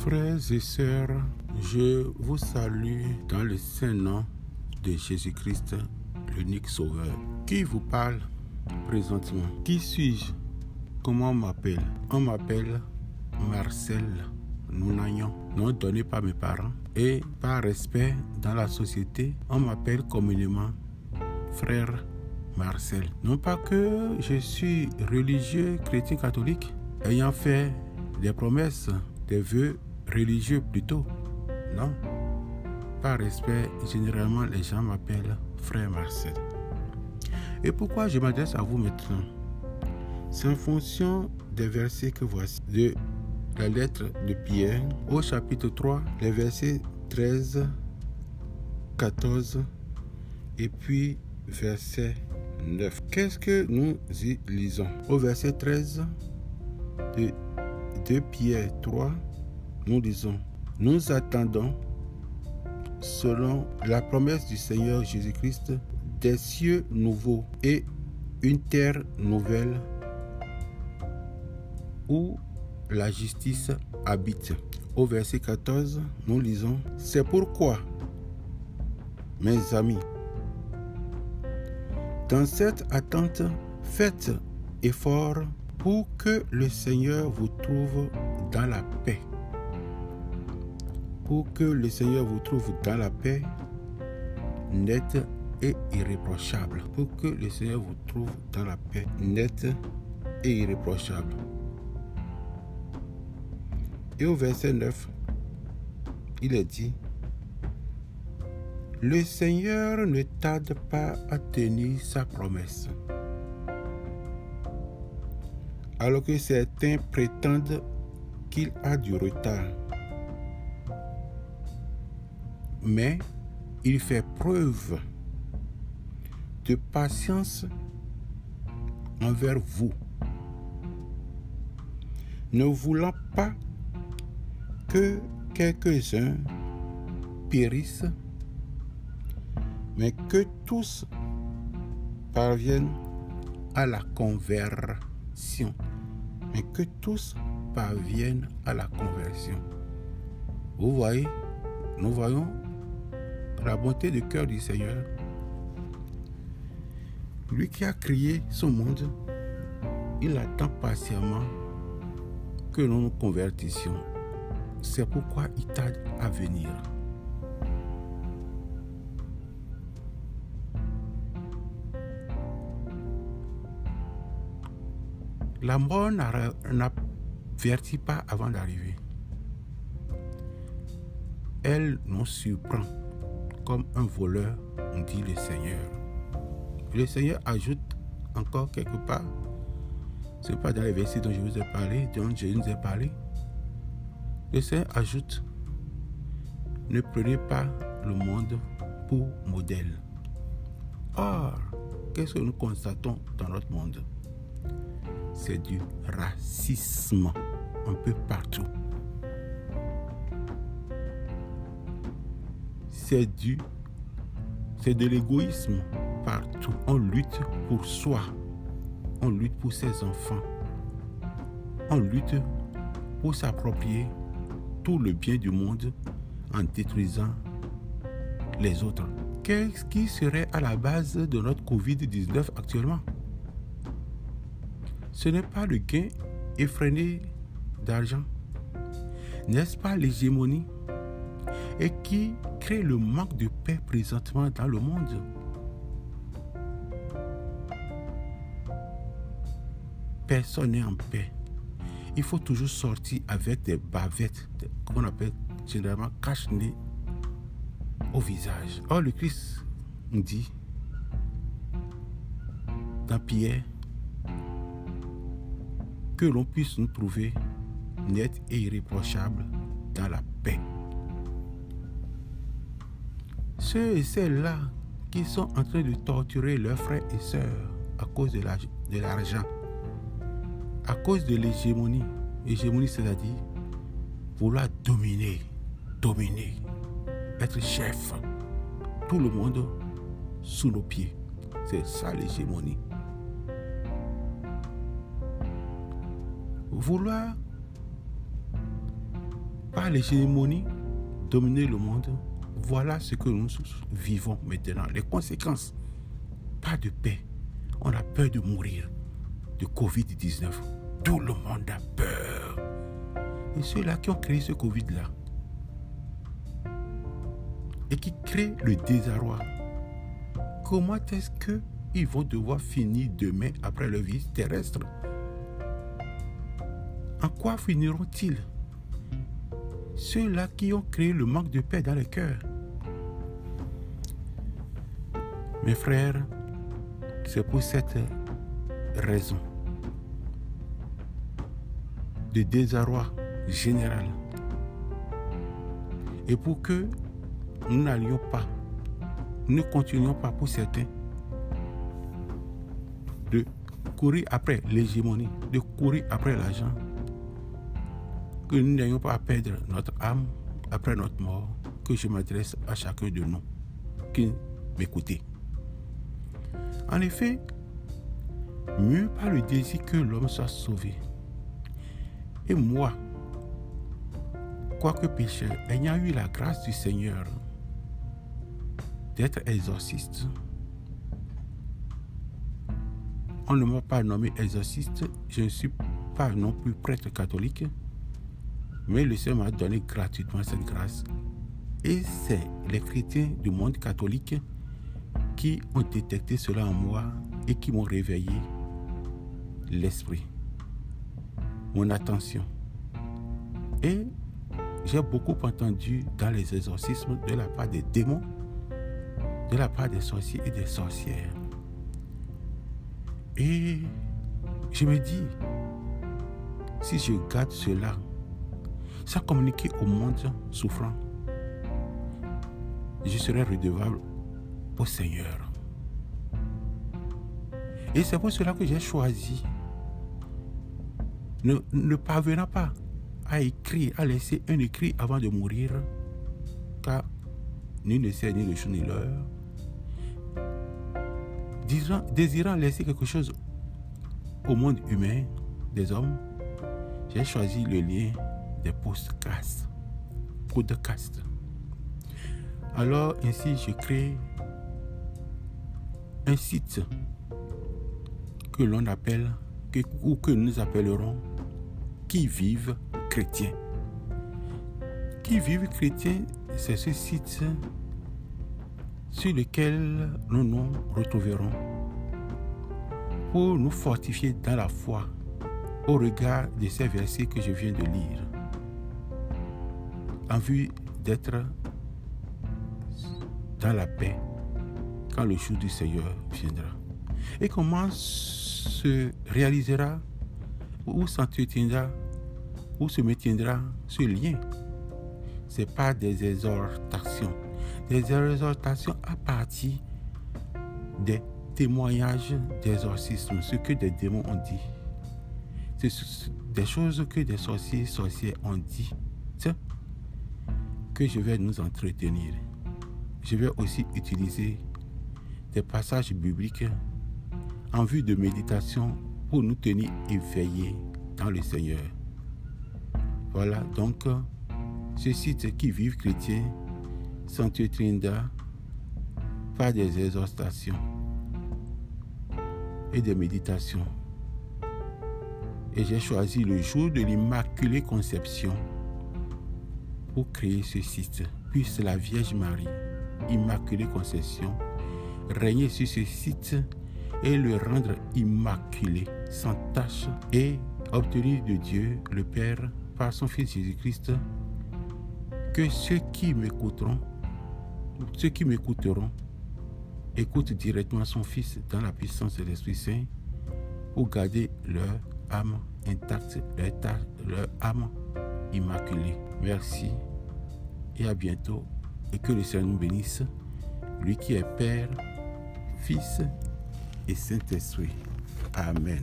Frères et sœurs, je vous salue dans le saint nom de Jésus-Christ, l'unique Sauveur. Qui vous parle présentement? Qui suis-je? Comment on m'appelle? On m'appelle Marcel Nounagnon, nom donné par mes parents. Et par respect dans la société, on m'appelle communément frère Marcel. Non pas que je suis religieux chrétien catholique, ayant fait des promesses, des vœux religieux plutôt. Non? Par respect, généralement, les gens m'appellent frère Marcel. Et pourquoi je m'adresse à vous maintenant? C'est en fonction des versets que voici. De la lettre de Pierre au chapitre 3, les versets 13, 14 et puis verset 9. Qu'est-ce que nous y lisons? Au verset 13 de 2 Pierre 3, nous disons, nous attendons, selon la promesse du Seigneur Jésus-Christ, des cieux nouveaux et une terre nouvelle où la justice habite. Au verset 14, nous lisons, c'est pourquoi, mes amis, dans cette attente, faites effort pour que le Seigneur vous trouve dans la paix pour que le Seigneur vous trouve dans la paix, nette et irréprochable. Pour que le Seigneur vous trouve dans la paix, nette et irréprochable. Et au verset 9, il est dit, le Seigneur ne tarde pas à tenir sa promesse. Alors que certains prétendent qu'il a du retard mais il fait preuve de patience envers vous, ne voulant pas que quelques-uns périssent, mais que tous parviennent à la conversion, mais que tous parviennent à la conversion. Vous voyez, nous voyons la bonté du cœur du Seigneur. Lui qui a créé ce monde, il attend patiemment que nous nous convertissions. C'est pourquoi il tarde à venir. La mort n'avertit pas avant d'arriver. Elle nous surprend comme un voleur, dit le Seigneur. Le Seigneur ajoute encore quelque part, ce n'est pas dans les versets dont je vous ai parlé, dont je vous ai parlé. Le Seigneur ajoute, ne prenez pas le monde pour modèle. Or, qu'est-ce que nous constatons dans notre monde? C'est du racisme un peu partout. C'est du c'est de l'égoïsme partout. On lutte pour soi. On lutte pour ses enfants. On lutte pour s'approprier tout le bien du monde en détruisant les autres. Qu'est-ce qui serait à la base de notre Covid-19 actuellement? Ce n'est pas le gain effréné d'argent. N'est-ce pas l'hégémonie? Et qui crée le manque de paix présentement dans le monde. Personne n'est en paix. Il faut toujours sortir avec des bavettes, qu'on appelle généralement cache-nez au visage. Or, le Christ dit dans Pierre que l'on puisse nous trouver net et irréprochable dans la paix ceux et celles-là qui sont en train de torturer leurs frères et sœurs à cause de l'argent, à cause de l'hégémonie. Hégémonie, c'est-à-dire vouloir dominer, dominer, être chef. Tout le monde sous nos pieds. C'est ça l'hégémonie. Vouloir par l'hégémonie, dominer le monde. Voilà ce que nous vivons maintenant. Les conséquences. Pas de paix. On a peur de mourir de Covid-19. Tout le monde a peur. Et ceux-là qui ont créé ce Covid-là, et qui créent le désarroi, comment est-ce qu'ils vont devoir finir demain après leur vie terrestre? En quoi finiront-ils? Ceux-là qui ont créé le manque de paix dans le cœur. Mes frères, c'est pour cette raison de désarroi général. Et pour que nous n'allions pas, ne continuions pas pour certains de courir après l'hégémonie, de courir après l'argent, que nous n'ayons pas à perdre notre âme après notre mort, que je m'adresse à chacun de nous qui m'écoutez. En effet, mieux par le désir que l'homme soit sauvé. Et moi, quoique pécheur, ayant eu la grâce du Seigneur d'être exorciste, on ne m'a pas nommé exorciste, je ne suis pas non plus prêtre catholique, mais le Seigneur m'a donné gratuitement cette grâce. Et c'est les chrétiens du monde catholique qui ont détecté cela en moi et qui m'ont réveillé l'esprit, mon attention. Et j'ai beaucoup entendu dans les exorcismes de la part des démons, de la part des sorciers et des sorcières. Et je me dis, si je garde cela, ça communiquer au monde souffrant, je serai redevable au Seigneur. Et c'est pour cela que j'ai choisi ne, ne parvenant pas à écrire, à laisser un écrit avant de mourir, car nul ne sait ni le jour ni l'heure, désirant laisser quelque chose au monde humain des hommes, j'ai choisi le lien des podcasts. Podcasts. Alors ainsi, je crée un site que l'on appelle, que, ou que nous appellerons qui vivent chrétiens. Qui vivent chrétiens, c'est ce site sur lequel nous nous retrouverons pour nous fortifier dans la foi au regard de ces versets que je viens de lire, en vue d'être dans la paix quand le jour du Seigneur viendra. Et comment se réalisera où s'entretiendra, où se maintiendra ce lien? C'est pas des exhortations. Des exhortations à partir des témoignages d'exorcisme, ce que des démons ont dit. C'est des choses que des sorciers, sorciers ont dit. Que je vais nous entretenir. Je vais aussi utiliser des passages bibliques en vue de méditation pour nous tenir éveillés dans le Seigneur. Voilà donc ce site qui vivent chrétiens s'entretiendra par des exhortations et des méditations. Et j'ai choisi le jour de l'Immaculée Conception pour créer ce site. Puisse la Vierge Marie, Immaculée Conception, régner sur ce site et le rendre immaculé, sans tache, et obtenir de Dieu le Père, par son Fils Jésus-Christ, que ceux qui m'écouteront, ceux qui m'écouteront, écoutent directement son Fils dans la puissance de l'Esprit Saint pour garder leur âme intacte, leur, leur âme immaculée. Merci et à bientôt et que le Seigneur nous bénisse, lui qui est Père, Fils et Saint-Esprit. Amen.